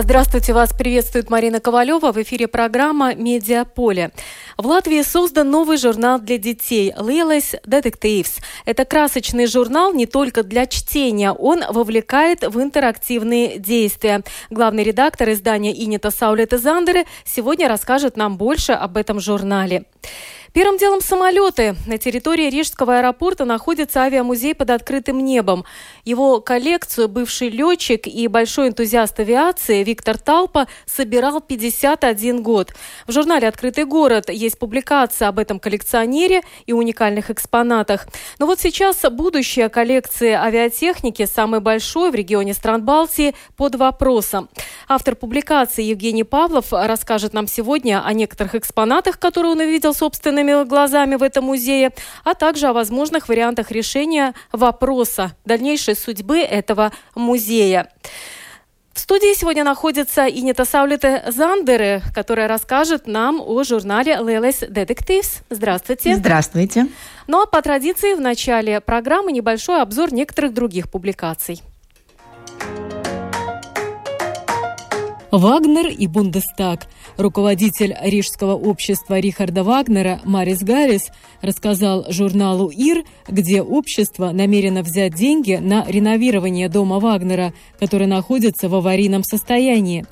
Здравствуйте, вас приветствует Марина Ковалева. В эфире программа «Медиаполе». В Латвии создан новый журнал для детей «Лилес Detectives». Это красочный журнал не только для чтения, он вовлекает в интерактивные действия. Главный редактор издания Инета Саулета Зандеры сегодня расскажет нам больше об этом журнале. Первым делом самолеты. На территории Рижского аэропорта находится авиамузей под открытым небом. Его коллекцию бывший летчик и большой энтузиаст авиации Виктор Талпа собирал 51 год. В журнале «Открытый город» есть публикация об этом коллекционере и уникальных экспонатах. Но вот сейчас будущее коллекции авиатехники, самой большой в регионе стран Балтии, под вопросом. Автор публикации Евгений Павлов расскажет нам сегодня о некоторых экспонатах, которые он увидел собственно собственными глазами в этом музее, а также о возможных вариантах решения вопроса дальнейшей судьбы этого музея. В студии сегодня находится Инета Саулите Зандеры, которая расскажет нам о журнале «Лелес Detectives. Здравствуйте. Здравствуйте. Ну а по традиции в начале программы небольшой обзор некоторых других публикаций. Вагнер и Бундестаг. Руководитель Рижского общества Рихарда Вагнера Марис Гаррис рассказал журналу «Ир», где общество намерено взять деньги на реновирование дома Вагнера, который находится в аварийном состоянии.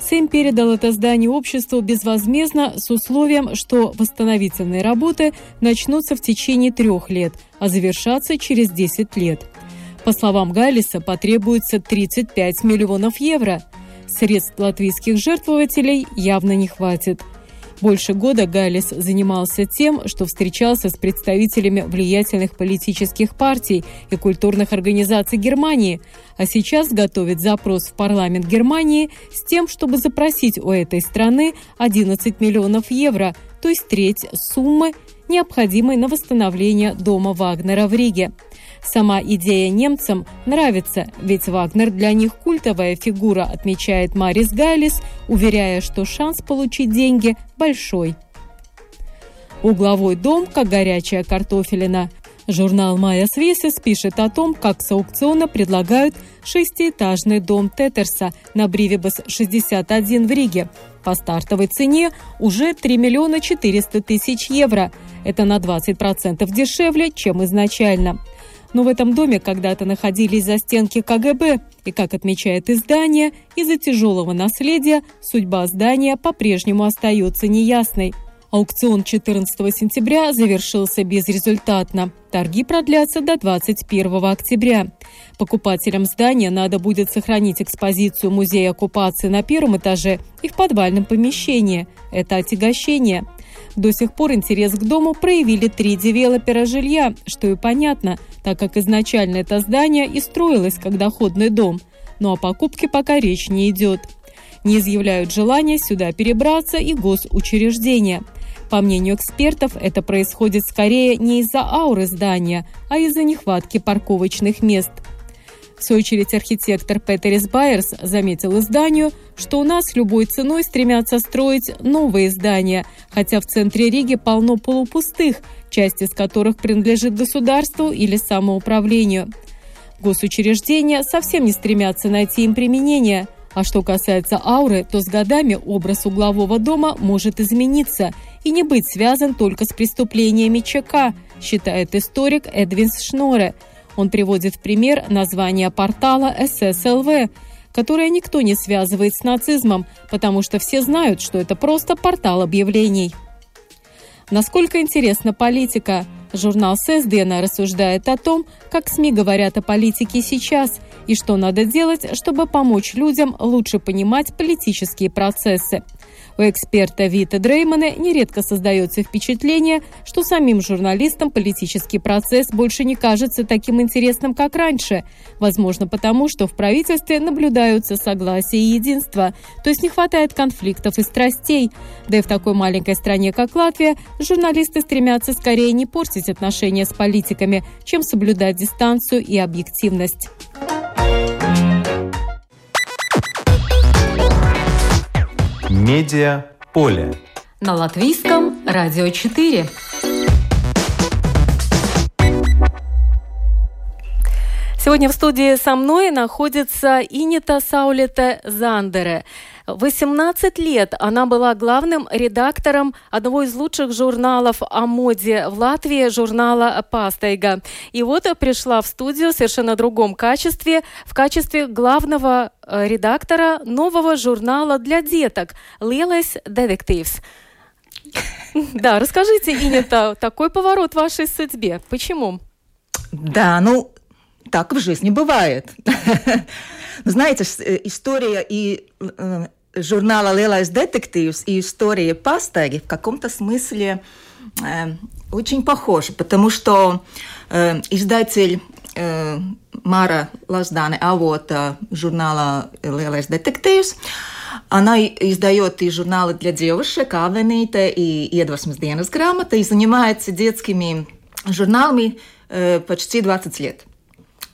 Сэм передал это здание обществу безвозмездно с условием, что восстановительные работы начнутся в течение трех лет, а завершатся через 10 лет. По словам Галлиса, потребуется 35 миллионов евро – Средств латвийских жертвователей явно не хватит. Больше года Галлис занимался тем, что встречался с представителями влиятельных политических партий и культурных организаций Германии, а сейчас готовит запрос в парламент Германии с тем, чтобы запросить у этой страны 11 миллионов евро, то есть треть суммы, необходимой на восстановление дома Вагнера в Риге. Сама идея немцам нравится, ведь Вагнер для них культовая фигура, отмечает Марис Гайлис, уверяя, что шанс получить деньги большой. Угловой дом, как горячая картофелина. Журнал «Майя Свесис» пишет о том, как с аукциона предлагают шестиэтажный дом Тетерса на Бривибас 61 в Риге. По стартовой цене уже 3 миллиона 400 тысяч евро. Это на 20% дешевле, чем изначально. Но в этом доме когда-то находились застенки КГБ, и, как отмечает издание, из-за тяжелого наследия судьба здания по-прежнему остается неясной. Аукцион 14 сентября завершился безрезультатно. Торги продлятся до 21 октября. Покупателям здания надо будет сохранить экспозицию музея оккупации на первом этаже и в подвальном помещении. Это отягощение. До сих пор интерес к дому проявили три девелопера жилья, что и понятно, так как изначально это здание и строилось как доходный дом. Но о покупке пока речь не идет. Не изъявляют желания сюда перебраться и госучреждения. По мнению экспертов, это происходит скорее не из-за ауры здания, а из-за нехватки парковочных мест – в свою очередь архитектор Петерис Байерс заметил изданию, что у нас любой ценой стремятся строить новые здания, хотя в центре Риги полно полупустых, часть из которых принадлежит государству или самоуправлению. Госучреждения совсем не стремятся найти им применение. А что касается ауры, то с годами образ углового дома может измениться и не быть связан только с преступлениями ЧК, считает историк Эдвин Шноре – он приводит в пример название портала SSLV, которое никто не связывает с нацизмом, потому что все знают, что это просто портал объявлений. Насколько интересна политика? Журнал Сесдена рассуждает о том, как СМИ говорят о политике сейчас и что надо делать, чтобы помочь людям лучше понимать политические процессы. У эксперта Вита Дреймана нередко создается впечатление, что самим журналистам политический процесс больше не кажется таким интересным, как раньше. Возможно, потому что в правительстве наблюдаются согласие и единство, то есть не хватает конфликтов и страстей. Да и в такой маленькой стране, как Латвия, журналисты стремятся скорее не портить отношения с политиками, чем соблюдать дистанцию и объективность. Медиа поле. На латвийском радио 4. Сегодня в студии со мной находится Инита Саулета Зандере. 18 лет она была главным редактором одного из лучших журналов о моде в Латвии, журнала «Пастайга». И вот пришла в студию в совершенно другом качестве, в качестве главного э, редактора нового журнала для деток «Лелес Детективс». Да, расскажите, Инета, такой поворот в вашей судьбе. Почему? Да, ну, так в жизни бывает. Знаете, э, история и э, журнала «Лелais детективс» и история Пастаги в каком-то смысле э, очень похожи, потому что э, издатель э, Мара Лаздане Авота журнала «Лелais детективс» Она издает и журналы для девушек, Авенīte и Iedvesmas dienas грамота, и занимается детскими журналами э, почти 20 лет.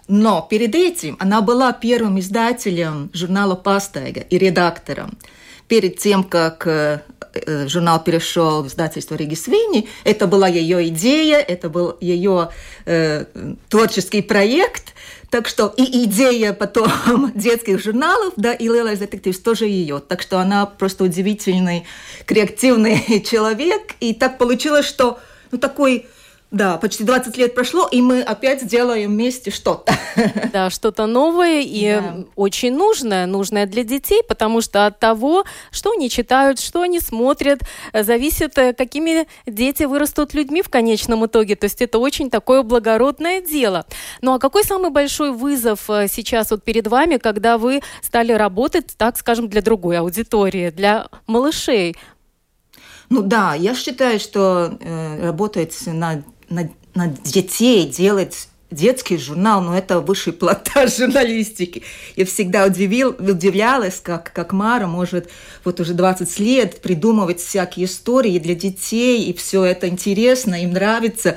Но перед этим она была первым издателем журнала «Пастайга» и редактором. Перед тем, как э, э, журнал перешел в издательство Риги Свини, это была ее идея, это был ее э, творческий проект. Так что и идея потом детских журналов, да, и Лела из детектив тоже ее. Так что она просто удивительный, креативный человек. И так получилось, что ну, такой да, почти 20 лет прошло, и мы опять делаем вместе что-то. Да, что-то новое и да. очень нужное, нужное для детей, потому что от того, что они читают, что они смотрят, зависит, э, какими дети вырастут людьми в конечном итоге. То есть это очень такое благородное дело. Ну а какой самый большой вызов э, сейчас вот перед вами, когда вы стали работать, так скажем, для другой аудитории, для малышей? Ну да, я считаю, что э, работать над на, на детей делать детский журнал, но это высший платаж журналистики. Я всегда удивил, удивлялась, как, как Мара может вот уже 20 лет придумывать всякие истории для детей, и все это интересно, им нравится.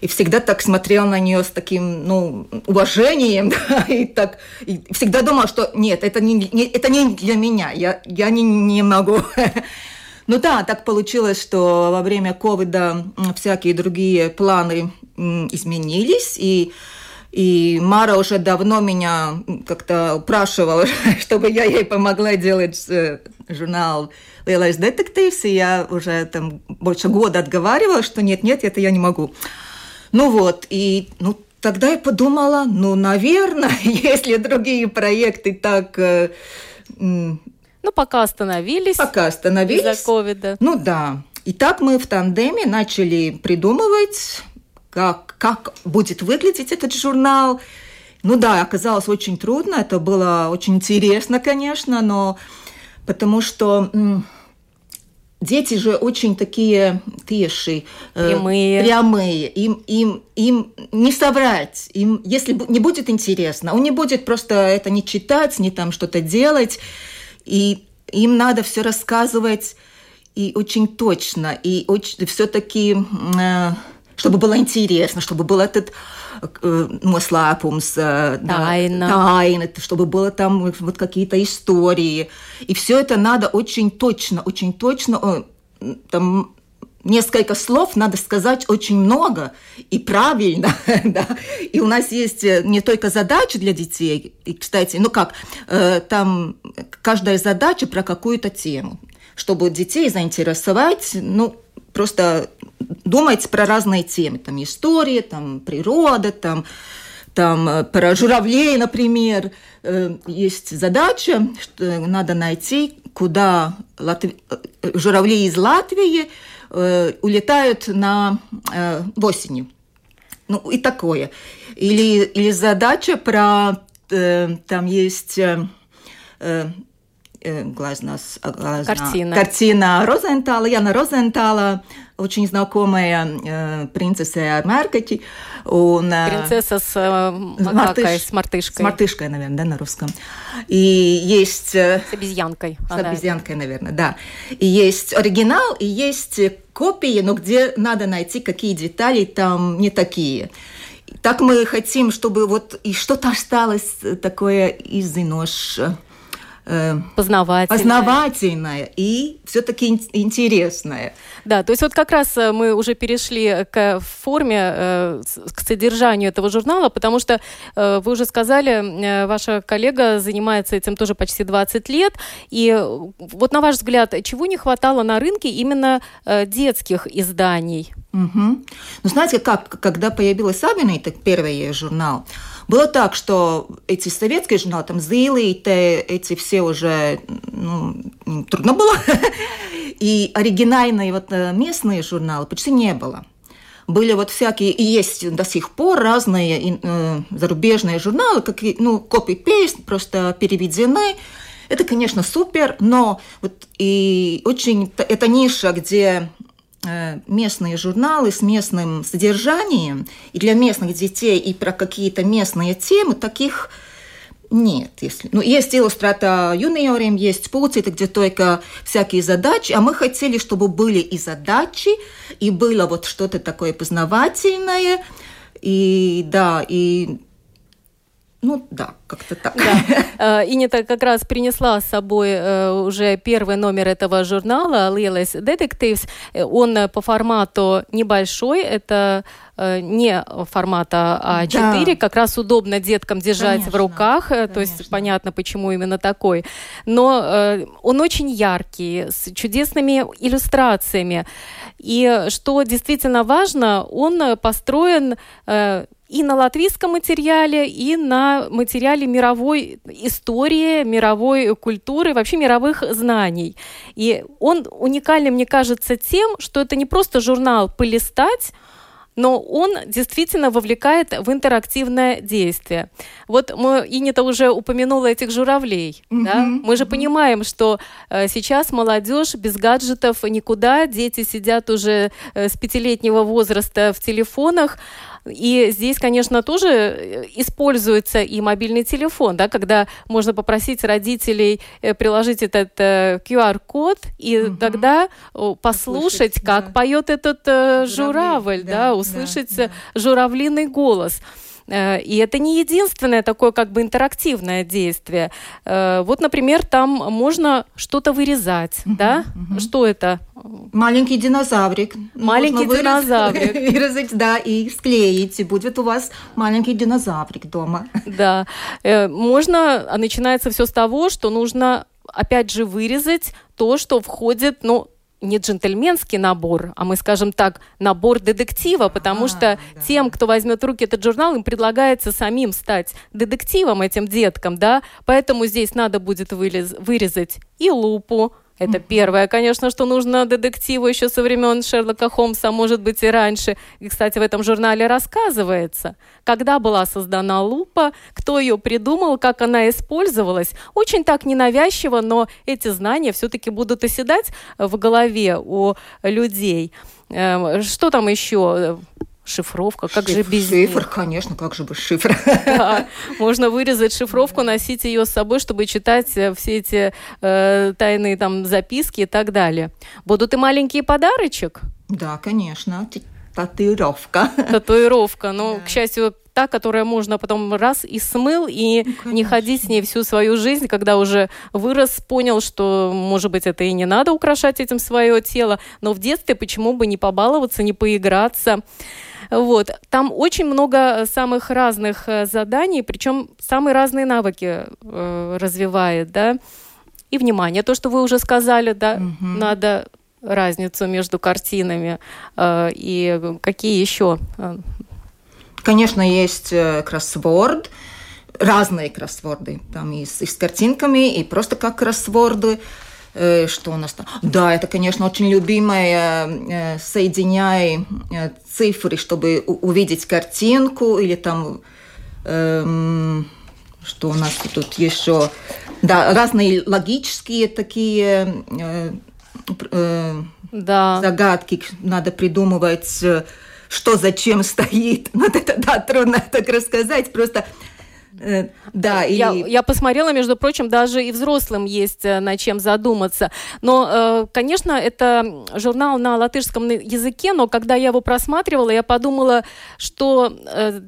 И всегда так смотрел на нее с таким, ну, уважением, да, и так, и всегда думал, что нет, это не, не, это не для меня, я, я не, не могу ну да, так получилось, что во время ковида всякие другие планы изменились, и и Мара уже давно меня как-то упрашивала, чтобы я ей помогла делать э, журнал «Lielais детективс», и я уже там больше года отговаривала, что нет-нет, это я не могу. Ну вот, и ну, тогда я подумала, ну, наверное, если другие проекты так э, ну, пока остановились. Пока остановились. Из-за ковида. Ну да. И так мы в тандеме начали придумывать, как, как будет выглядеть этот журнал. Ну да, оказалось очень трудно, это было очень интересно, конечно, но потому что дети же очень такие тиши, э, прямые, прямые. Им, им, им не соврать, им, если не будет интересно, он не будет просто это не читать, не там что-то делать. И им надо все рассказывать и очень точно, и очень, все-таки, э, чтобы было интересно, чтобы был этот э, noslēpums, э, тайна. Тайна, чтобы было там вот какие-то истории. И все это надо очень точно, очень точно, там несколько слов надо сказать очень много. И правильно, да. И у нас есть э, не только задачи для детей, и, кстати, ну как, э, там каждая задача про какую-то тему, чтобы детей заинтересовать, ну, просто думать про разные темы, там история, там природа, там там э, про журавлей, например, есть задача, что надо найти, куда Латви... журавли из Латвии э, улетают на э, в осенью. Ну и такое. Или, или задача про... Э, там есть... глазnas, глазна, картина. картина Розентала, Яна Розентала, очень знакомая э, принцесса Маркати. Он, э, Принцесса с э, макакой, Мартыш, с мартышкой. С мартышкой, наверное, да, на русском. И есть... Э, с обезьянкой. С она. обезьянкой, наверное, да. И есть оригинал, и есть копии, но где надо найти, какие детали там не такие. Так мы хотим, чтобы вот и что-то осталось такое из нож э, познавательное. познавательное и все-таки интересное. Да, то есть вот как раз э, мы уже перешли к форме, э, к содержанию этого журнала, потому что вы уже сказали, ваша коллега занимается этим тоже почти 20 лет, и вот на ваш взгляд, чего не хватало на рынке именно детских изданий? Угу. Ну, знаете, как, когда появилась Сабина, это первый журнал, было так, что эти советские журналы, там Зилите, эти все уже ну, трудно было. И оригинальные вот э, местные журналы почти не было. Были вот всякие, и есть до сих пор разные э, зарубежные журналы, как, ну, копи-пейст, просто переведены. Это, конечно, супер, но вот и очень это ниша, где местные журналы с местным содержанием, и для местных детей, и про какие-то местные темы, таких нет. Если, ну, есть иллюстрата юниорам, есть это где только всякие задачи, а мы хотели, чтобы были и задачи, и было вот что-то такое познавательное, и да, и ну да, как-то так. Да. Э, Инита как раз принесла с собой э, уже первый номер этого журнала Lielais Detectives. Э, он по формату небольшой, это не формата А4, да. как раз удобно деткам держать конечно, в руках, конечно. то есть понятно, почему именно такой. Но он очень яркий, с чудесными иллюстрациями. И что действительно важно, он построен и на латвийском материале, и на материале мировой истории, мировой культуры, вообще мировых знаний. И он уникальный, мне кажется, тем, что это не просто журнал «Полистать», но он действительно вовлекает в интерактивное действие. Вот мы, Инита уже упомянула этих журавлей. Mm-hmm. Да? Мы же понимаем, что э, сейчас молодежь без гаджетов никуда, дети сидят уже э, с пятилетнего возраста в телефонах, и здесь, конечно, тоже э, используется и мобильный телефон, да, когда можно попросить родителей э, приложить этот э, QR-код и угу. тогда послушать, как да. поет этот э, журавль, да, да, услышать да, да. журавлиный голос. Э, и это не единственное такое как бы интерактивное действие. Э, вот, например, там можно что-то вырезать, uh-huh, да? Uh-huh. Что это? Маленький динозаврик. Маленький Можно динозаврик. Вырезать, да, и склеить. И будет у вас маленький динозаврик дома. Да. Э, можно, а начинается все с того, что нужно опять же вырезать то, что входит, ну, не джентльменский набор, а мы скажем так, набор детектива, потому а, что да. тем, кто возьмет в руки этот журнал, им предлагается самим стать детективом этим деткам, да, поэтому здесь надо будет вырезать и лупу, это первое, конечно, что нужно детективу еще со времен Шерлока Холмса, может быть и раньше. И, кстати, в этом журнале рассказывается, когда была создана лупа, кто ее придумал, как она использовалась. Очень так ненавязчиво, но эти знания все-таки будут оседать в голове у людей. Эм, что там еще? Шифровка, как Шиф, же без Шифр, нее? конечно, как же без шифра. Да, можно вырезать шифровку, носить ее с собой, чтобы читать э, все эти э, тайные там записки и так далее. Будут и маленькие подарочек? Да, конечно. Татуировка. Татуировка. Но, да. к счастью, та, которая можно потом раз и смыл, и ну, не ходить с ней всю свою жизнь, когда уже вырос, понял, что, может быть, это и не надо украшать этим свое тело, но в детстве почему бы не побаловаться, не поиграться. Вот. Там очень много самых разных э, заданий, причем самые разные навыки э, развивает, да. И внимание, то, что вы уже сказали, да, угу. надо разницу между картинами э, и какие еще? Э? Конечно, есть э, кроссворд, разные кроссворды, там и с, и с картинками, и просто как кроссворды. Э, что у нас там? Да, это, конечно, очень любимое э, соединяй э, цифры, чтобы увидеть картинку или там эм, что у нас тут еще да разные логические такие э, э, да. загадки надо придумывать что зачем стоит вот это да трудно так рассказать просто Э, да, и... я, я посмотрела, между прочим, даже и взрослым есть э, над чем задуматься. Но, э, конечно, это журнал на латышском языке, но когда я его просматривала, я подумала, что,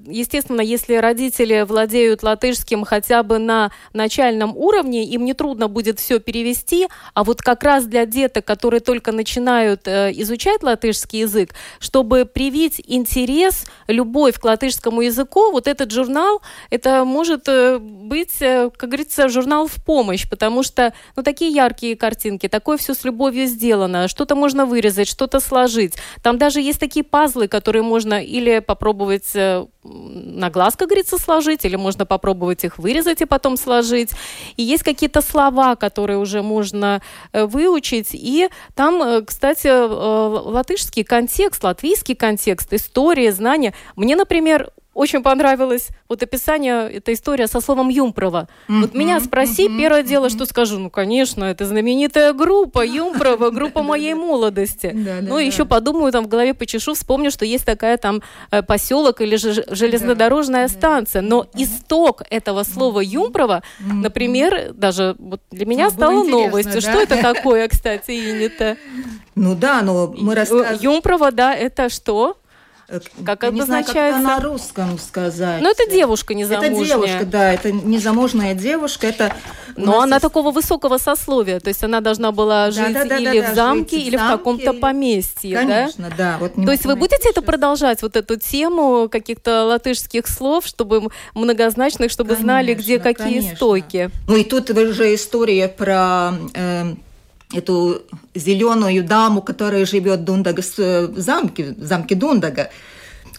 естественно, если родители владеют латышским хотя бы на начальном уровне, им не трудно будет все перевести, а вот как раз для деток, которые только начинают изучать латышский язык, чтобы привить интерес, любовь к латышскому языку, вот этот журнал, это может э, быть, э, как говорится, журнал в помощь, потому что, ну, такие яркие картинки, такое все с любовью сделано, что-то можно вырезать, что-то сложить. Там даже есть такие пазлы, которые можно или попробовать э, на глаз, как говорится, сложить, или можно попробовать их вырезать и потом сложить. И есть какие-то слова, которые уже можно выучить. И там, кстати, латышский контекст, латвийский контекст, история, знания. Мне, например, очень понравилось вот описание, эта история со словом Юмпрова. Mm-hmm. Вот меня спроси, mm-hmm. первое дело, что скажу, ну, конечно, это знаменитая группа Юмпрова, группа моей молодости. Ну, еще подумаю, там в голове почешу, вспомню, что есть такая там э, поселок или железнодорожная станция. Но исток этого слова Юмпрова, например, даже для меня стало новостью. Что это такое, кстати, Инета? Ну да, но мы рассказываем... Юмпрова, да, это что? Э, как обозначается? Не знаю, как на русском сказать. Ну, это девушка незамужняя. Это девушка, да, это незамужняя девушка. Это Но она есть... такого высокого сословия, то есть она должна была жить да, да, или да, в замке, или в, замке, в каком-то поместье, Конечно, да? да. Вот то есть вы будете это продолжать, вот эту тему каких-то латышских слов, чтобы многозначных, чтобы конечно, знали, где какие конечно. стойки? Ну и тут уже история про... Э, эту зеленую даму, которая живет в Дундага, э, в замке, в замке Дундага.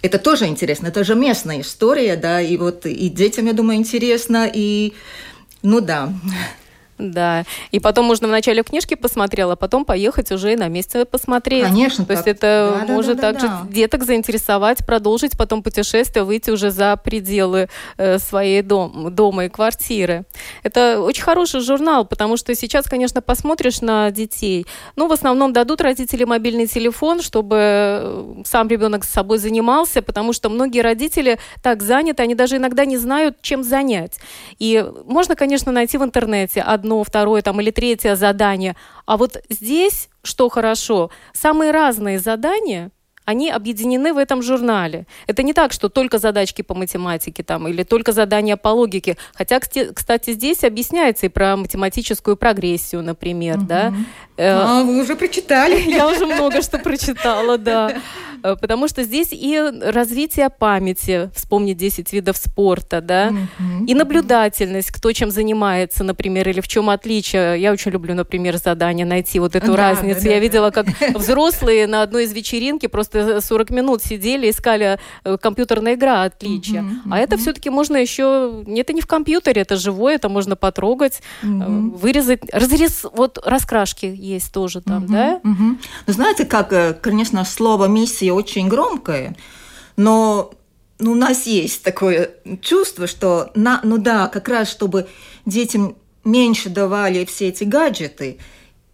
Это тоже интересно, это же местная история, да, и вот и детям, я думаю, интересно, и ну да. Да. И потом можно в начале книжки посмотрела, а потом поехать уже на месте посмотреть. Конечно. То так. есть это да, может да, да, также да. деток заинтересовать, продолжить потом путешествие, выйти уже за пределы э, своей дом, дома и квартиры. Это очень хороший журнал, потому что сейчас, конечно, посмотришь на детей. Ну, в основном дадут родители мобильный телефон, чтобы э, сам ребенок с собой занимался, потому что многие родители так заняты, они даже иногда не знают, чем занять. И можно, конечно, найти в интернете одну одно, второе там, или третье задание. А вот здесь, что хорошо, самые разные задания – они объединены в этом журнале. Это не так, что только задачки по математике там, или только задания по логике. Хотя, кстати, здесь объясняется и про математическую прогрессию, например. Угу. Да? А, вы уже прочитали. Я уже много что прочитала, да. Э, потому что здесь и развитие памяти, вспомнить 10 видов спорта, да, mm-hmm. и наблюдательность, кто чем занимается, например, или в чем отличие. Я очень люблю, например, задание найти вот эту да, разницу. Да, Я да, видела, как взрослые на одной из вечеринки просто 40 минут сидели, искали э, компьютерная игра отличия. Mm-hmm. А это все-таки можно еще... Это не в компьютере, это живое, это можно потрогать, mm-hmm. вырезать. Разрез, вот раскрашки есть тоже там, mm-hmm. да? Mm-hmm. Ну, знаете, как, конечно, слово «миссия» очень громкое, но ну, у нас есть такое чувство, что, на, ну да, как раз чтобы детям меньше давали все эти гаджеты.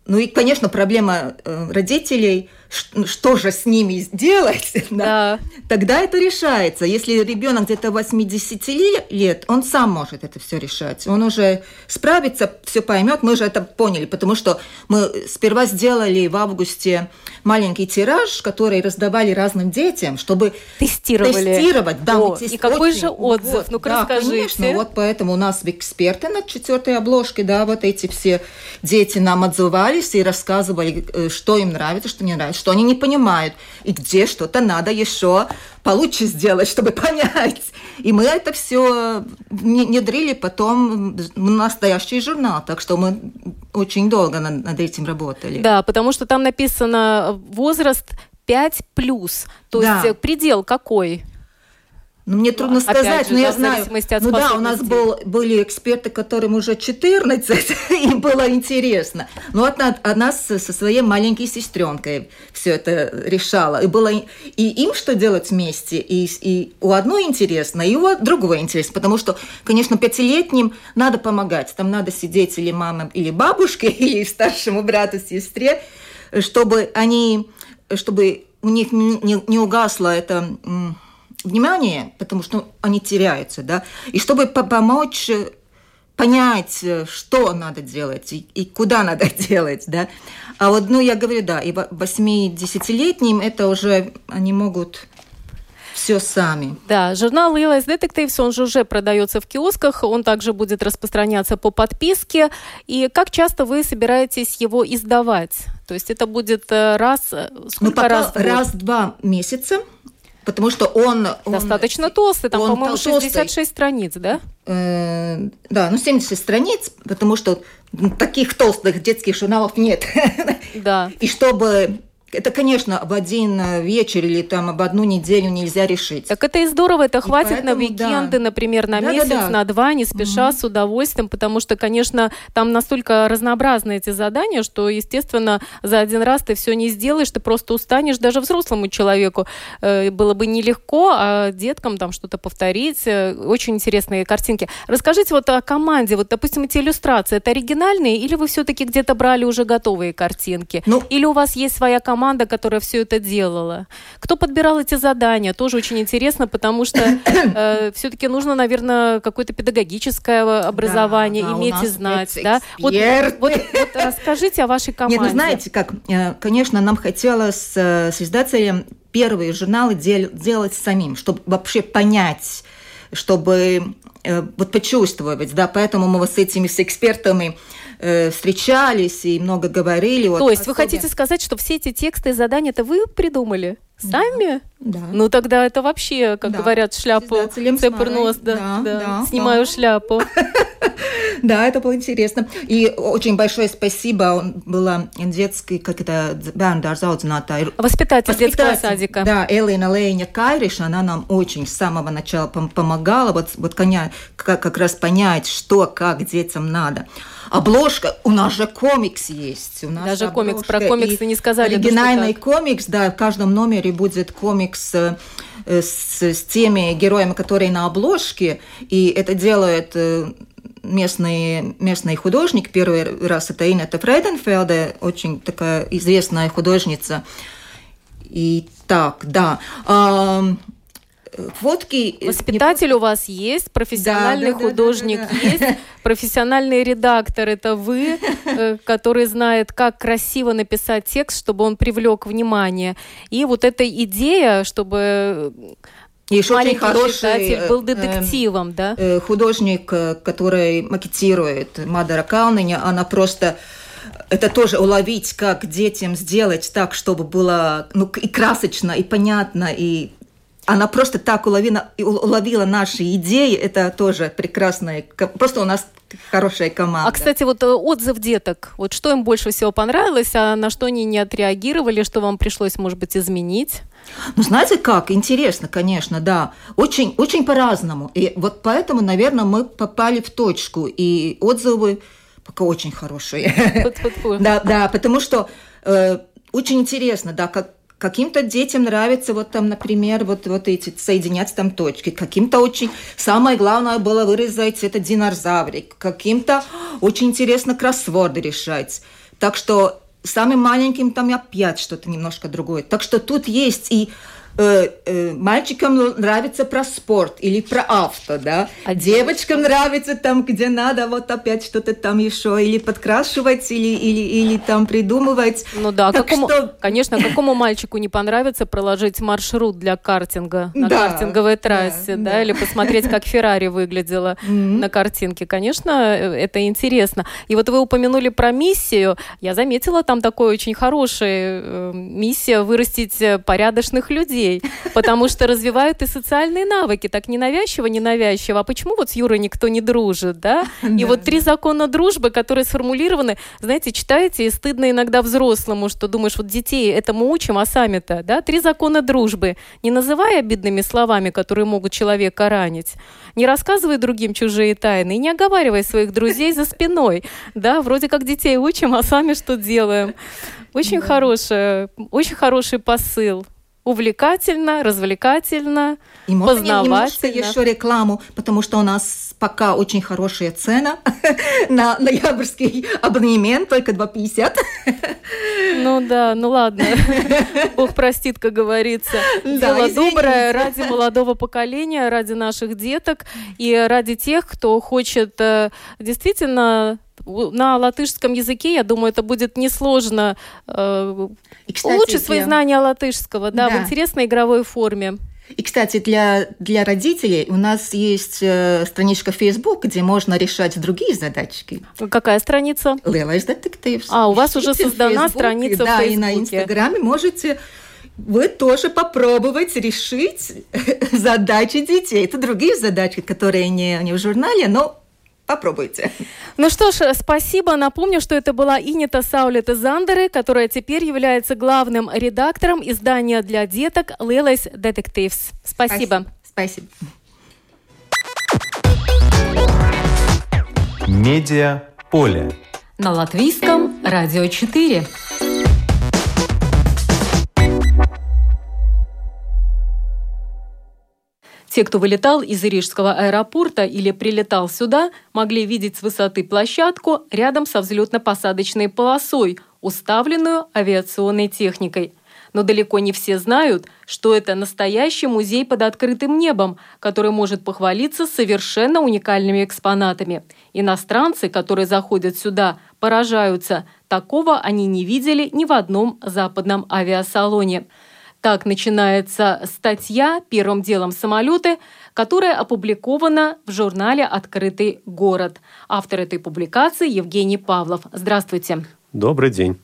Ну и, конечно, проблема э, родителей – что же с ними сделать, да. тогда это решается. Если ребенок где-то 80 лет, он сам может это все решать. Он уже справится, все поймет. Мы же это поняли, потому что мы сперва сделали в августе маленький тираж, который раздавали разным детям, чтобы Тестировали. тестировать. Да, О, и какой очень, же отзыв? Вот, Ну-ка да, расскажите. Конечно, вот поэтому у нас эксперты над четвертой обложкой, да, вот эти все дети нам отзывались и рассказывали, э, что им нравится, что не нравится, что они не понимают, и где что-то надо еще получше сделать, чтобы понять. И мы это все внедрили потом в настоящий журнал, так что мы очень долго над, над этим работали. Да, потому что там написано возраст 5 плюс, то да. есть предел какой? Ну, мне трудно Опять сказать, же, но я знаю. ну да, у нас был, были эксперты, которым уже 14, им было интересно. Но одна, она со, со своей маленькой сестренкой все это решала. И, было, и им что делать вместе, и, и у одной интересно, и у другого интересно. Потому что, конечно, пятилетним надо помогать. Там надо сидеть или маме, или бабушке, или старшему брату, сестре, чтобы они, чтобы у них не, не угасла эта внимание, потому что они теряются, да, и чтобы помочь понять, что надо делать и, и куда надо делать, да. А вот, ну, я говорю, да, и 8-10-летним это уже они могут все сами. Да, журнал Realize Detectives, он же уже продается в киосках, он также будет распространяться по подписке. И как часто вы собираетесь его издавать? То есть это будет э, раз, э, сколько ну, раз? Раз-два месяца потому что он... Достаточно толстый, там, по-моему, 66 страниц, да? Э, да, ну 70 страниц, потому что таких толстых детских журналов нет. Да. И чтобы это, конечно, в один э, вечер или там об одну неделю нельзя решить. Так это и здорово, это хватит поэтому, на уикенды, да. например, на да, месяц, да, да. на два, не спеша, угу. с удовольствием, потому что, конечно, там настолько разнообразны эти задания, что, естественно, за один раз ты все не сделаешь, ты просто устанешь, даже взрослому человеку э, было бы нелегко, а деткам там что-то повторить. Э, очень интересные картинки. Расскажите вот о команде, вот, допустим, эти иллюстрации, это оригинальные или вы все-таки где-то брали уже готовые картинки? Ну, или у вас есть своя команда? Команда, которая все это делала? Кто подбирал эти задания? Тоже очень интересно, потому что э, все-таки нужно, наверное, какое-то педагогическое образование, да, да, иметь и знать. Да? Вот, вот, вот расскажите о вашей команде. Нет, ну знаете, как, э, конечно, нам хотелось э, с издателем первые журналы дел, делать самим, чтобы вообще понять, чтобы э, вот почувствовать, да, поэтому мы вот с этими с экспертами э, встречались и много говорили. То вот, есть вы хотите сказать, что все эти тексты и задания это вы придумали? Сами? Да. Ну тогда это вообще, как да. говорят, шляпу цепурнос, да, да, да, да, снимаю да. шляпу. Да, это было интересно. И очень большое спасибо была детский, как это, audzinātāja. Воспитатель детского садика. Да, Элина Лейня Кайриш, она нам очень с самого начала помогала, вот, вот коня, как, как раз понять, что, как детям надо. Обложка, у нас же комикс есть. У нас Даже комикс, про комиксы не сказали. Оригинальный комикс, да, в каждом номере будет комикс э, с, с теми героями, которые на обложке, и это делает э, местный, местный художник, первый раз это Инета Фрейденфелде, очень такая известная художница. И так, да фотки. Воспитатель не... у вас есть, профессиональный да, художник да, да, да, есть, профессиональный редактор это вы, э, который знает, как красиво написать текст, чтобы он привлек внимание. И вот эта идея, чтобы еще очень хороший был э, детективом, э, да? Э, художник, который макетирует Мадара Калниня, она просто это тоже уловить, как детям сделать так, чтобы было ну, и красочно, и понятно, и она просто так уловила, уловила наши идеи, это тоже прекрасная, просто у нас хорошая команда. А, кстати, вот э, отзыв деток, вот что им больше всего понравилось, а на что они не отреагировали, что вам пришлось, может быть, изменить? Ну, знаете как, интересно, конечно, да, очень, очень по-разному, и вот поэтому, наверное, мы попали в точку, и отзывы пока очень хорошие. Да, да, потому что э, очень интересно, да, как Каким-то детям нравится вот там, например, вот, вот эти соединять там точки. Каким-то очень... Самое главное было вырезать это динозаврик. Каким-то очень интересно кроссворды решать. Так что самым маленьким там опять что-то немножко другое. Так что тут есть и э, э, мальчикам нравится про спорт или про авто, да, а девочкам нравится там, где надо вот опять что-то там еще или подкрашивать, или, или, или там придумывать. Ну да, так какому, что... конечно, какому мальчику не понравится проложить маршрут для картинга на да, картинговой трассе, да, да, да, или посмотреть, как Феррари выглядела на картинке. Конечно, это интересно. И вот вы упомянули про миссию. Я заметила там такой очень хорошая э, миссия вырастить порядочных людей людей, потому что развивают и социальные навыки, так ненавязчиво, ненавязчиво. А почему вот с Юрой никто не дружит, да? И вот три закона дружбы, которые сформулированы, знаете, читаете, и стыдно иногда взрослому, что думаешь, вот детей этому учим, а сами-то, да? Три закона дружбы. Не называй обидными словами, которые могут человека ранить. Не рассказывай другим чужие тайны и не оговаривай своих друзей за спиной. Да, вроде как детей учим, а сами что делаем? Очень да. хороший, очень хороший посыл. Увлекательно, развлекательно, и можно познавательно. еще рекламу, потому что у нас пока очень хорошая цена на ноябрьский абонемент, только 2,50. Ну да, ну ладно. Бог простит, как говорится. Дело доброе ради молодого поколения, ради наших деток и ради тех, кто хочет э, действительно на латышском языке, я думаю, это будет несложно э, кстати, улучшить свои знания латышского, да, да, в интересной игровой форме. И, кстати, для, для родителей у нас есть э, страничка Facebook, где можно решать другие задачки. Какая страница? Lielais детектив. А, у вас уже создана Facebook, страница да, в Фейсбуке. и на Инстаграме можете вы тоже попробовать решить задачи детей. Это другие задачи, которые не, не в журнале, но Попробуйте. Ну что ж, спасибо. Напомню, что это была Инита Саулета Зандеры, которая теперь является главным редактором издания для деток Lielais Detectives. Спасибо. Спасибо. Медиа поле. На латвийском радио 4. Те, кто вылетал из Рижского аэропорта или прилетал сюда, могли видеть с высоты площадку рядом со взлетно-посадочной полосой, уставленную авиационной техникой. Но далеко не все знают, что это настоящий музей под открытым небом, который может похвалиться совершенно уникальными экспонатами. Иностранцы, которые заходят сюда, поражаются. Такого они не видели ни в одном западном авиасалоне. Так начинается статья «Первым делом самолеты», которая опубликована в журнале «Открытый город». Автор этой публикации Евгений Павлов. Здравствуйте. Добрый день.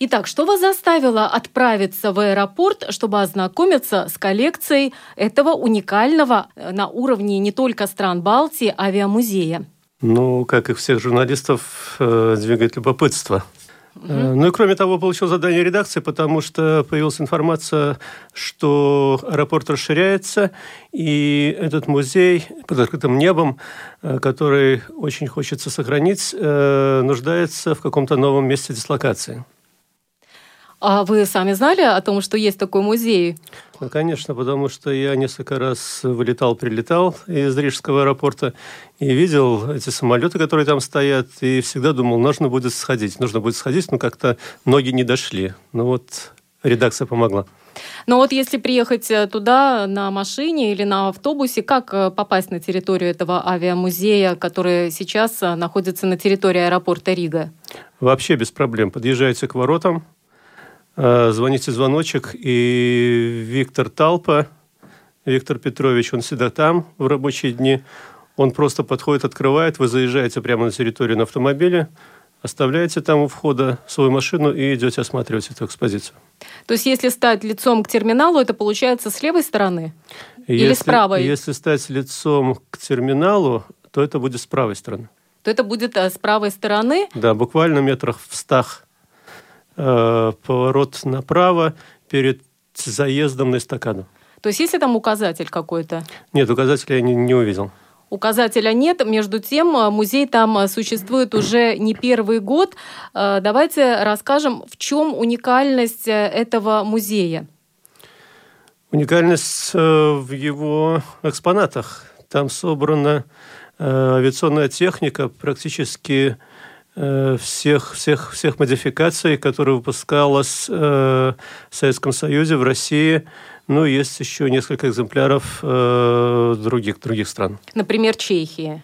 Итак, что вас заставило отправиться в аэропорт, чтобы ознакомиться с коллекцией этого уникального э, на уровне не только стран Балтии авиамузея? Ну, как и всех журналистов, э, двигает любопытство. Угу. Ну и кроме того, получил задание редакции, потому что появилась информация, что аэропорт расширяется, и этот музей под открытым небом, э, который очень хочется сохранить, э, нуждается в каком-то новом месте дислокации. А вы сами знали о том, что есть такой музей? Ну, конечно, потому что я несколько раз вылетал, прилетал из Рижского аэропорта и видел эти самолеты, которые там стоят, и всегда думал, нужно будет сходить, нужно будет сходить, но как-то ноги не дошли. Ну вот редакция помогла. Но вот если приехать э, туда на машине или на автобусе, как э, попасть на территорию этого авиамузея, который сейчас э, находится на территории аэропорта Рига? Вообще без проблем. Подъезжаете к воротам, звоните звоночек, и Виктор Талпа, Виктор Петрович, он всегда там в рабочие дни, он просто подходит, открывает, вы заезжаете прямо на территорию на автомобиле, оставляете там у входа свою машину и идете осматривать эту экспозицию. То есть, если стать лицом к терминалу, это получается с левой стороны если, или с правой? Если стать лицом к терминалу, то это будет с правой стороны. То это будет э, с правой стороны? Да, буквально метрах в стах Э, поворот направо перед заездом на эстакаду. То есть есть там указатель какой-то? Нет, указателя я не, не увидел. Указателя нет. Между тем, э, музей там э, существует уже не первый год. Давайте расскажем, в чем уникальность этого музея. Уникальность в его экспонатах. Там собрана авиационная техника практически всех, всех, всех модификаций, которые выпускалась э, в Советском Союзе, в России. Ну, есть еще несколько экземпляров э, других, других стран. Например, Чехии.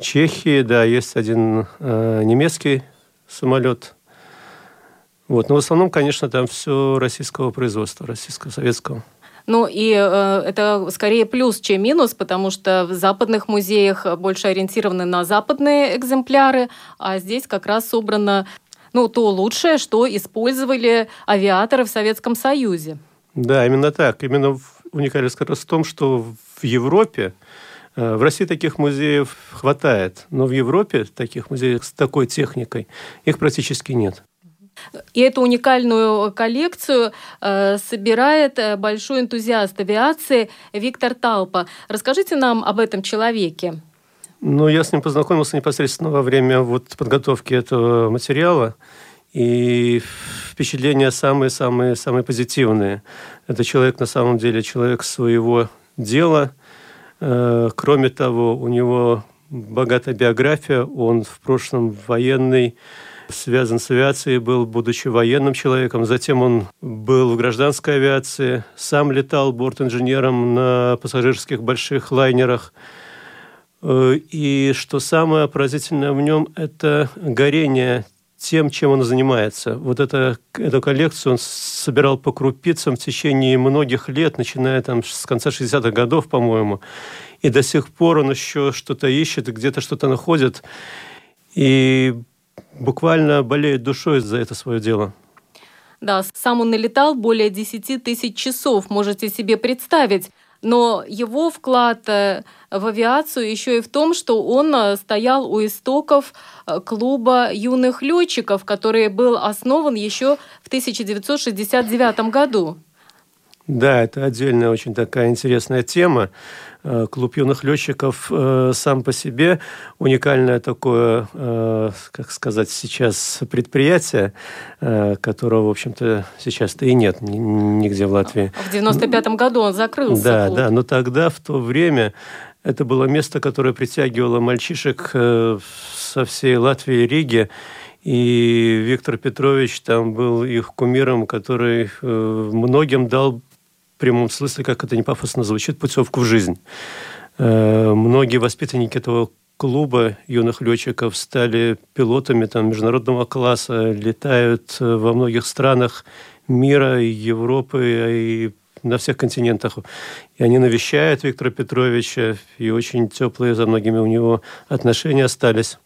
Чехии, да, есть один э, немецкий самолет. Вот. Но в основном, конечно, там все российского производства, российского, советского. Ну и э, это скорее плюс, чем минус, потому что в западных музеях больше ориентированы на западные экземпляры, а здесь как раз собрано ну, то лучшее, что использовали авиаторы в Советском Союзе. Да, именно так. Именно уникальность как раз в том, что в Европе э, в России таких музеев хватает, но в Европе таких музеев с такой техникой их практически нет. И эту уникальную коллекцию э, собирает э, большой энтузиаст авиации Виктор Талпа. Расскажите нам об этом человеке. Ну, я с ним познакомился непосредственно во время вот подготовки этого материала. И впечатления самые-самые-самые позитивные. Это человек, на самом деле, человек своего дела. Э, кроме того, у него богатая биография. Он в прошлом военный, связан с авиацией, был, будучи военным человеком. Затем он был в гражданской авиации, сам летал борт-инженером на пассажирских больших лайнерах. Э, и что самое поразительное в нем, это горение тем, чем он занимается. Вот это, эту коллекцию он собирал по крупицам в течение многих лет, начиная там с конца 60-х годов, по-моему. И до сих пор он еще что-то ищет, где-то что-то находит. И буквально болеет душой за это свое дело. Да, сам он налетал более 10 тысяч часов, можете себе представить. Но его вклад э, в авиацию еще и в том, что он э, стоял у истоков э, клуба юных летчиков, который был основан еще в 1969 году. Да, это отдельная очень такая интересная тема. Э, клуб юных летчиков э, сам по себе уникальное такое, э, как сказать, сейчас предприятие, которого, в общем-то, сейчас-то и нет нигде в Латвии. В 95-м году он закрылся. Да, клуб. да, но тогда, в то время, это было место, которое притягивало мальчишек со всей Латвии и Риги. И Виктор Петрович там был их кумиром, который многим дал прямом смысле, как это не пафосно звучит, путевку в жизнь. Э, многие воспитанники этого клуба юных летчиков стали пилотами там, международного класса, летают э, во многих странах мира, и Европы, и на всех континентах. И они навещают Виктора Петровича, и очень теплые за многими у него отношения остались.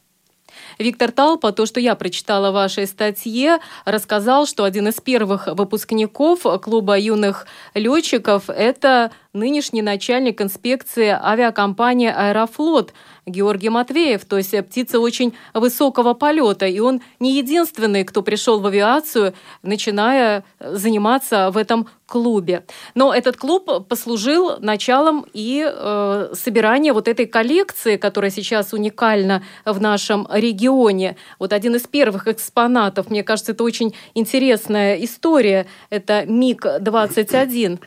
Виктор Талпа, то, что я прочитала в вашей статье, рассказал, что один из первых выпускников клуба юных летчиков – это нынешний начальник инспекции авиакомпании «Аэрофлот» Георгий Матвеев. То есть птица очень высокого полета. И он не единственный, кто пришел в авиацию, начиная заниматься в этом клубе. Но этот клуб послужил началом и э, собирания вот этой коллекции, которая сейчас уникальна в нашем регионе. Вот один из первых экспонатов, мне кажется, это очень интересная история. Это МиГ-21.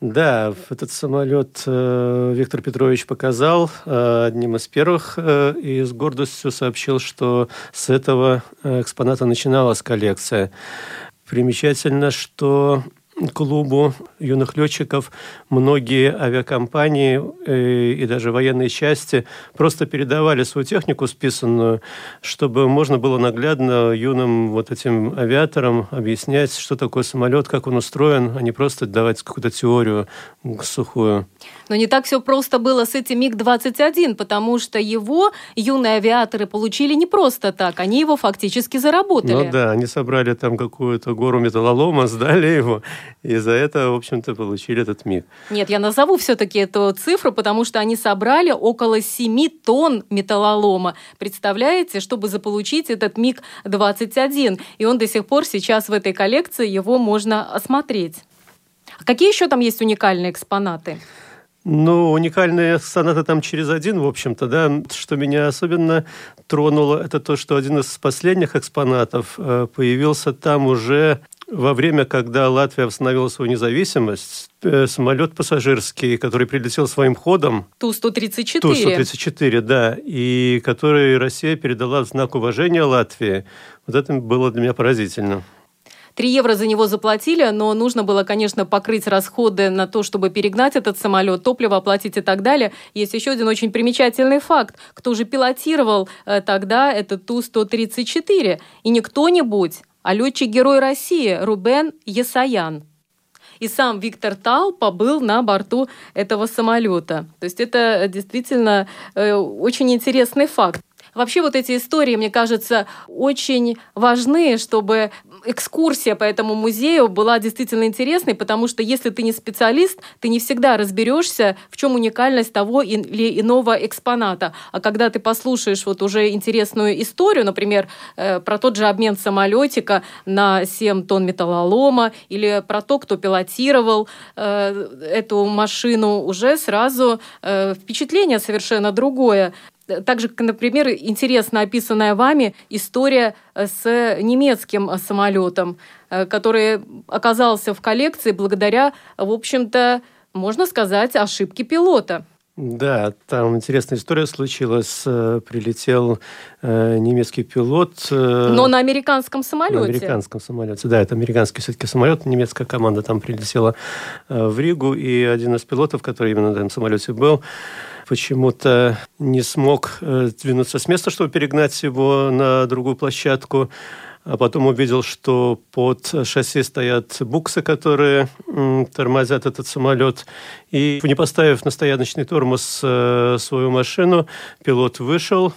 Да, этот самолет э, Виктор Петрович показал э, одним из первых э, и с гордостью сообщил, что с этого экспоната начиналась коллекция. Примечательно, что клубу юных летчиков многие авиакомпании э, и даже военные части просто передавали свою технику списанную, чтобы можно было наглядно юным вот этим авиаторам объяснять, что такое самолет, как он устроен, а не просто давать какую-то теорию сухую. Но не так все просто было с этим МиГ-21, потому что его юные авиаторы получили не просто так, они его фактически заработали. Ну да, они собрали там какую-то гору металлолома, сдали его, и за это, в общем-то, получили этот МиГ. Нет, я назову все-таки эту цифру, потому что они собрали около 7 тонн металлолома. Представляете, чтобы заполучить этот МиГ-21. И он до сих пор сейчас в этой коллекции, его можно осмотреть. А какие еще там есть уникальные экспонаты? Ну, уникальные сонаты там через один, в общем-то, да. Что меня особенно тронуло, это то, что один из последних экспонатов э, появился там уже во время, когда Латвия восстановила свою независимость, э, самолет пассажирский, который прилетел своим ходом... Ту-134. Ту-134, да, и который Россия передала в знак уважения Латвии. Вот это было для меня поразительно. 3 евро за него заплатили, но нужно было, конечно, покрыть расходы на то, чтобы перегнать этот самолет, топливо оплатить и так далее. Есть еще один очень примечательный факт. Кто же пилотировал э, тогда этот Ту-134? И не кто-нибудь, а летчик-герой России Рубен Есаян. И сам Виктор Тал побыл на борту этого самолета. То есть это действительно э, очень интересный факт. Вообще вот эти истории, мне кажется, очень важны, чтобы экскурсия по этому музею была действительно интересной, потому что если ты не специалист, ты не всегда разберешься, в чем уникальность того или иного экспоната. А когда ты послушаешь вот уже интересную историю, например, э, про тот же обмен самолетика на 7 тонн металлолома или про то, кто пилотировал э, эту машину, уже сразу э, впечатление совершенно другое. Также, например, интересно описанная вами история с немецким самолетом, который оказался в коллекции благодаря, в общем-то, можно сказать, ошибке пилота. Да, там интересная история случилась. Э, прилетел э, немецкий пилот. Э, Но на американском самолете. На американском самолете, да, это американский все-таки самолет. Немецкая команда там прилетела э, в Ригу, и один из пилотов, который именно на этом самолете был, почему-то не смог э, двинуться с места, чтобы перегнать его на другую площадку а потом увидел, что под шасси стоят буксы, которые тормозят этот самолет. И не поставив на стояночный тормоз э, свою машину, пилот вышел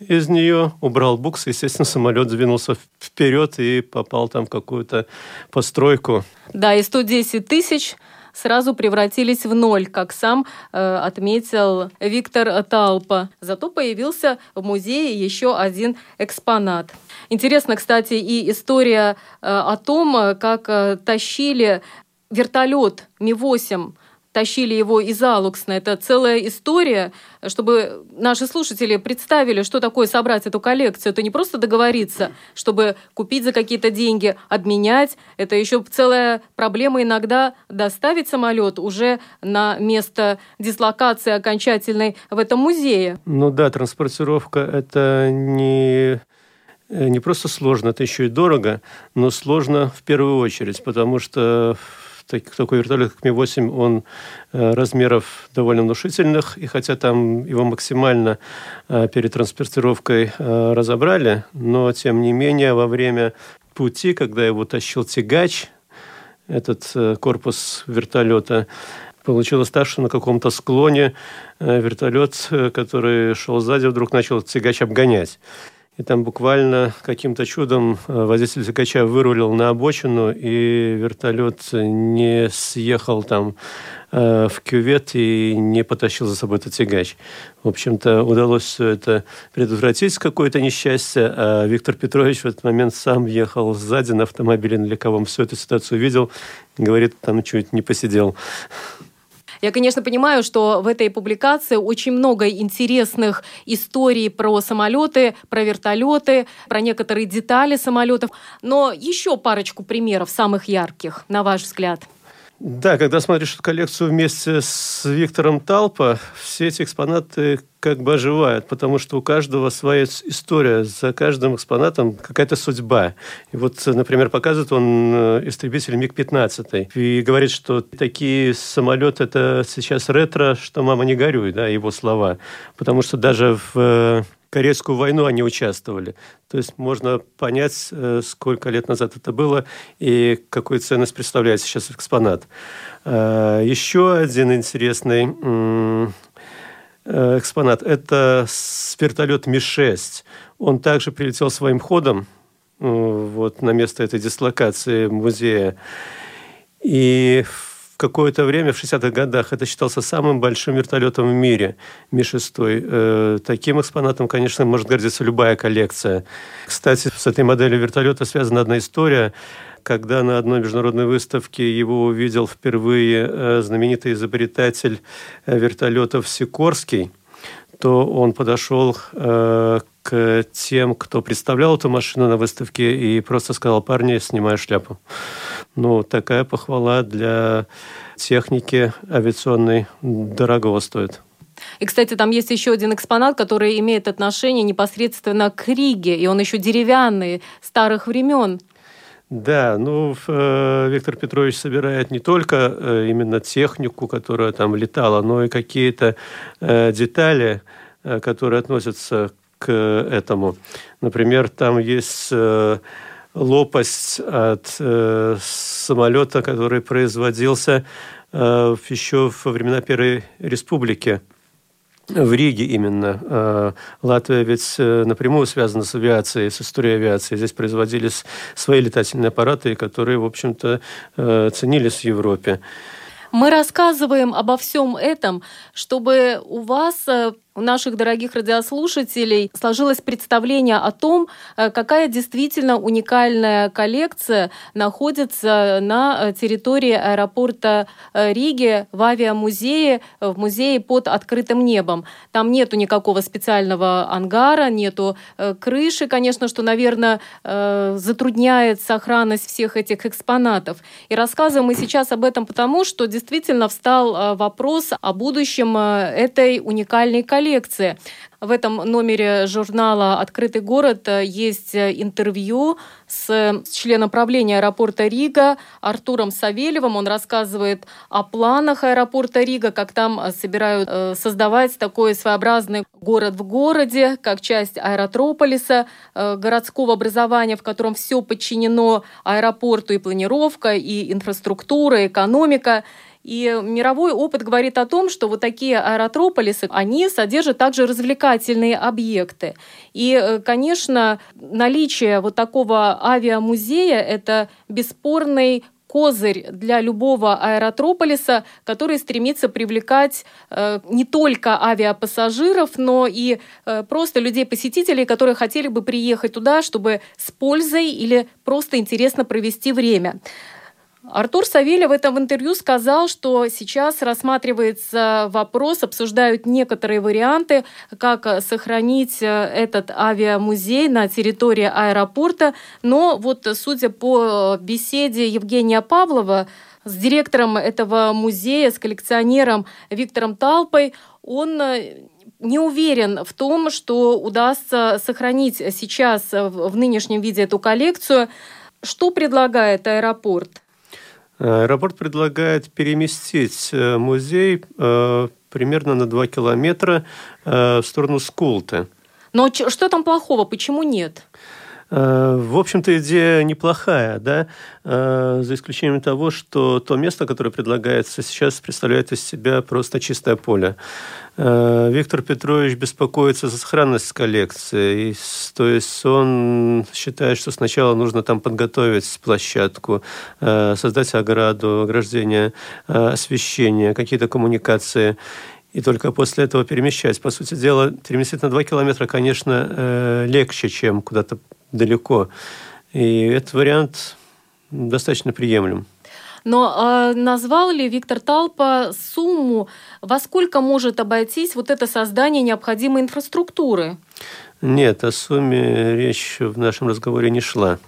из нее, убрал буксы, естественно, самолет двинулся вперед и попал там в какую-то постройку. Да, и 110 тысяч сразу превратились в ноль, как сам э, отметил Виктор Талпа. Зато появился в музее еще один экспонат. Интересно, кстати, и история э, о том, как э, тащили вертолет Ми-8 тащили его из Алуксна. Это целая история, чтобы наши слушатели представили, что такое собрать эту коллекцию. Это не просто договориться, чтобы купить за какие-то деньги, обменять. Это еще целая проблема иногда доставить самолет уже на место дислокации окончательной в этом музее. Ну да, транспортировка – это не не просто сложно, это еще и дорого, но сложно в первую очередь, потому что такой вертолет, как Ми-8, он э, размеров довольно внушительных, и хотя там его максимально э, перед транспортировкой э, разобрали, но тем не менее во время пути, когда его тащил тягач, этот корпус вертолета, получилось так, что на каком-то склоне вертолет, который шел сзади, вдруг начал тягач обгонять. И там буквально каким-то чудом э, водитель закача вырулил на обочину, и вертолет не съехал там э, в кювет и не потащил за собой этот тягач. В общем-то, удалось все это предотвратить, какое-то несчастье. А Виктор Петрович в этот момент сам ехал сзади на автомобиле, на легковом, всю эту ситуацию видел, говорит, там чуть не посидел. Я, конечно, понимаю, что в этой публикации очень много интересных историй про самолеты, про вертолеты, про некоторые детали самолетов. Но еще парочку примеров самых ярких, на ваш взгляд. Да, когда смотришь эту коллекцию вместе с Виктором Талпа, все эти экспонаты как бы оживают, потому что у каждого своя история, за каждым экспонатом какая-то судьба. И вот, например, показывает он э, истребитель МиГ-15 и говорит, что такие самолеты – это сейчас ретро, что «мама, не горюй», да, его слова. Потому что даже в э, Корейскую войну они участвовали. То есть можно понять, э, сколько лет назад это было и какую ценность представляет сейчас экспонат. Э, еще один интересный э, экспонат – это вертолет Ми-6. Он также прилетел своим ходом вот, на место этой дислокации музея. И какое-то время, в 60-х годах, это считался самым большим вертолетом в мире, Ми-6. Э, таким экспонатом, конечно, может гордиться любая коллекция. Кстати, с этой моделью вертолета связана одна история. Когда на одной международной выставке его увидел впервые э, знаменитый изобретатель э, вертолетов Сикорский, то он подошел к тем, кто представлял эту машину на выставке, и просто сказал, парни, снимаю шляпу. Ну, такая похвала для техники авиационной дорого стоит. И, кстати, там есть еще один экспонат, который имеет отношение непосредственно к Риге, и он еще деревянный, старых времен. Да, ну, э, Виктор Петрович собирает не только э, именно технику, которая там летала, но и какие-то э, детали, которые относятся к этому. Например, там есть лопасть от э, самолета, который производился э, еще во времена Первой Республики. В Риге именно. Э, Латвия ведь э, напрямую связана с авиацией, с историей авиации. Здесь производились свои летательные аппараты, которые, в общем-то, э, ценились в Европе. Мы рассказываем обо всем этом, чтобы у вас э, у наших дорогих радиослушателей сложилось представление о том, э, какая действительно уникальная коллекция находится на э, территории аэропорта э, Риги в авиамузее, в музее под открытым небом. Там нету никакого специального ангара, нету крыши, конечно, что, наверное, затрудняет сохранность всех этих экспонатов. И рассказываем мы сейчас об этом потому, что действительно встал вопрос о будущем этой уникальной коллекции коллекции. В этом номере журнала «Открытый город» есть интервью с членом правления аэропорта Рига Артуром Савельевым. Он рассказывает о планах аэропорта Рига, как там собирают э, создавать такой своеобразный город в городе, как часть аэротрополиса, э, городского образования, в котором все подчинено аэропорту и планировка, и инфраструктура, и экономика. И мировой опыт говорит о том, что вот такие аэротрополисы, они содержат также развлекательные объекты. И, э, конечно, наличие вот такого авиамузея – это бесспорный козырь для любого аэротрополиса, который стремится привлекать э, не только авиапассажиров, но и э, просто людей-посетителей, которые хотели бы приехать туда, чтобы с пользой или просто интересно провести время. Артур Савельев в этом интервью сказал, что сейчас рассматривается вопрос, обсуждают некоторые варианты, как сохранить э, этот авиамузей на территории аэропорта. Но вот судя по беседе Евгения Павлова с директором этого музея, с коллекционером Виктором Талпой, он э, не уверен в том, что удастся сохранить сейчас в нынешнем виде эту коллекцию. Что предлагает аэропорт? Аэропорт предлагает переместить э, музей э, примерно на 2 километра э, в сторону Скулты. Но что там плохого? Почему нет? В общем-то, идея неплохая, да, за исключением того, что то место, которое предлагается сейчас, представляет из себя просто чистое поле. Э, Виктор Петрович беспокоится за сохранность коллекции, то есть он считает, что сначала нужно там подготовить площадку, создать ограду, ограждение, освещение, какие-то коммуникации и только после этого перемещать. По сути дела, переместить на 2 километра, конечно, легче, чем куда-то далеко. И этот вариант достаточно приемлем. Но э, назвал ли Виктор Талпа сумму, во сколько может обойтись вот это создание необходимой инфраструктуры? Нет, о сумме речь в нашем разговоре не шла.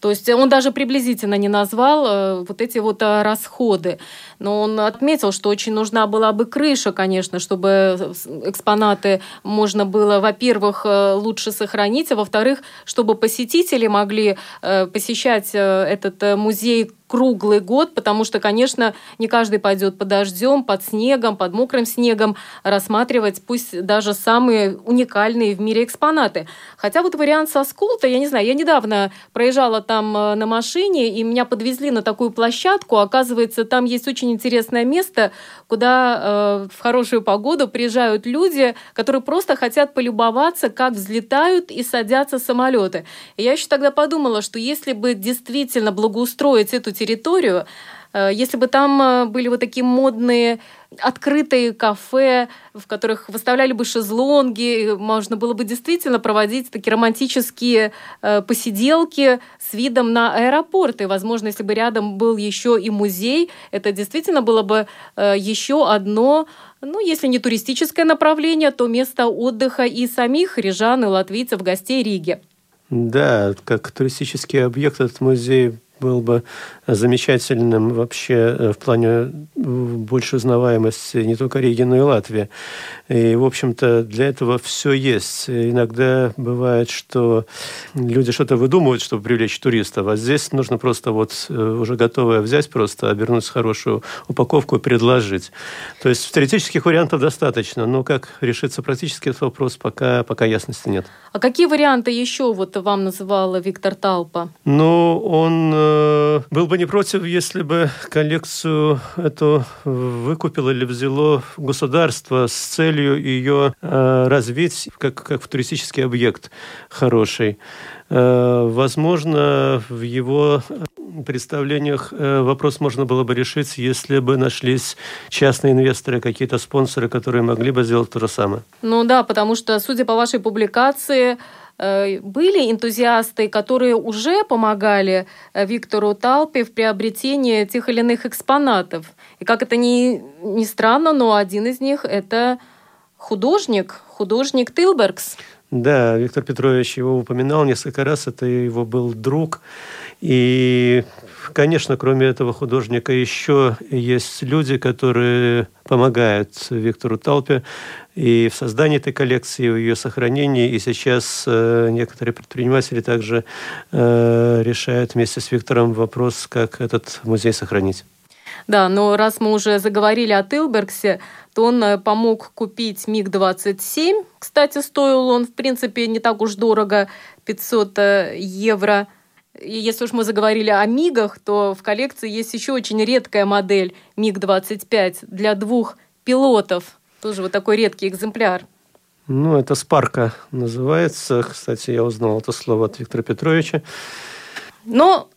То есть он даже приблизительно не назвал э, вот эти вот э, расходы. Но он отметил, что очень нужна была бы крыша, конечно, чтобы экспонаты можно было, во-первых, э, лучше сохранить, а во-вторых, чтобы посетители могли посещать этот музей круглый год, потому что, конечно, не каждый пойдет под дождем, под снегом, под мокрым снегом рассматривать пусть даже самые уникальные в мире экспонаты. Хотя вот вариант со Скулта, я не знаю, я недавно проезжала там э, на машине, и меня подвезли на такую площадку. Оказывается, там есть очень интересное место, куда э, в хорошую погоду приезжают люди, которые просто хотят полюбоваться, как взлетают и садятся самолеты. И я еще тогда подумала, что если бы действительно благоустроить эту территорию, э, если бы там э, были вот такие модные открытые кафе, в которых выставляли бы шезлонги, можно было бы действительно проводить такие романтические э, посиделки с видом на аэропорт. И, возможно, если бы рядом был еще и музей, это действительно было бы еще одно ну, если не туристическое направление, то место отдыха и самих рижан и латвийцев, гостей Риги. Да, как туристический объект этот музей был бы замечательным вообще э, в плане э, большей узнаваемости не только Риги, но и Латвии. И, в общем-то, для этого все есть. Иногда бывает, что люди что-то выдумывают, чтобы привлечь туристов, а здесь нужно просто вот э, уже готовое взять, просто обернуть хорошую упаковку и предложить. То есть теоретических вариантов достаточно, но как решится практически этот вопрос, пока, пока ясности нет. А какие варианты еще вот вам называл Виктор Талпа? Ну, он э, был бы не против, если бы коллекцию эту выкупило или взяло государство с целью ее э, развить как, как туристический объект хороший. Э, возможно, в его представлениях э, вопрос можно было бы решить, если бы нашлись частные инвесторы, какие-то спонсоры, которые могли бы сделать то же самое. Ну да, потому что, судя по вашей публикации, э, были энтузиасты, которые уже помогали Виктору Талпе в приобретении тех или иных экспонатов. И как это ни, ни странно, но один из них – это художник, художник Тилбергс. Да, Виктор Петрович его упоминал несколько раз, это его был друг. И, конечно, кроме этого художника еще есть люди, которые помогают Виктору Талпе и в создании этой коллекции, и в ее сохранении. И сейчас э, некоторые предприниматели также э, решают вместе с Виктором вопрос, как этот музей сохранить. Да, но раз мы уже заговорили о Тилбергсе, то он э, помог купить МиГ-27. Кстати, стоил он, в принципе, не так уж дорого, 500 э, евро. И если уж мы заговорили о МиГах, то в коллекции есть еще очень редкая модель МиГ-25 для двух пилотов. Тоже вот такой редкий экземпляр. Ну, это Спарка называется. Кстати, я узнал это слово от Виктора Петровича. Но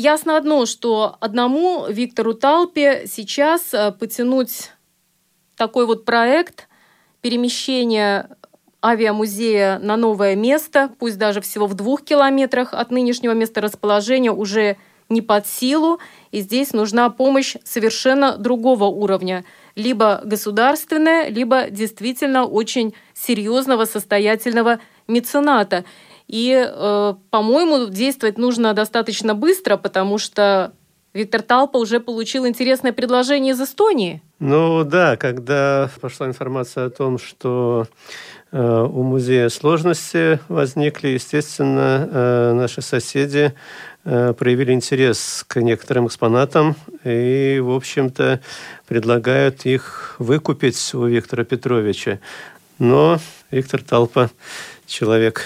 ясно одно, что одному Виктору Талпе сейчас э, потянуть такой вот проект перемещения авиамузея на новое место, пусть даже всего в двух километрах от нынешнего места расположения, уже не под силу, и здесь нужна помощь совершенно другого уровня, либо государственная, либо действительно очень серьезного состоятельного мецената. И, э, по-моему, действовать нужно достаточно быстро, потому что Виктор Талпа уже получил интересное предложение из Эстонии. Ну да, когда пошла информация о том, что э, у музея сложности возникли, естественно, э, наши соседи э, проявили интерес к некоторым экспонатам и, в общем-то, предлагают их выкупить у Виктора Петровича. Но Виктор Талпа человек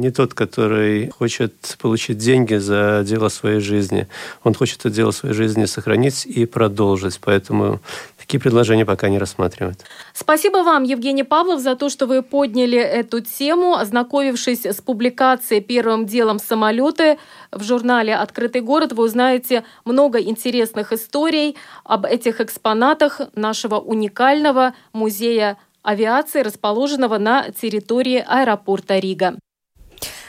не тот, который хочет получить деньги за дело своей жизни. Он хочет это дело своей жизни сохранить и продолжить. Поэтому такие предложения пока не рассматривают. Спасибо вам, Евгений Павлов, за то, что вы подняли эту тему, ознакомившись с публикацией «Первым делом самолеты» в журнале «Открытый город». Вы узнаете много интересных историй об этих экспонатах нашего уникального музея авиации, расположенного на территории аэропорта Рига.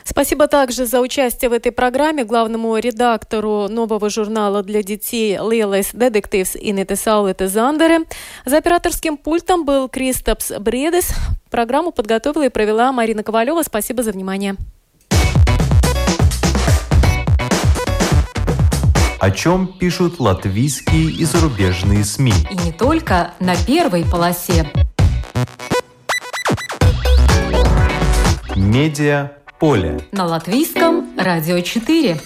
Спасибо также за участие в этой программе главному редактору нового журнала для детей Lielas Detectives Инете Саулете Зандере. За операторским пультом был Кристопс Бредес. Программу подготовила и провела Марина Ковалева. Спасибо за внимание. О чем пишут латвийские и зарубежные СМИ. И не только на первой полосе. Медиа поле. На латвийском радио 4.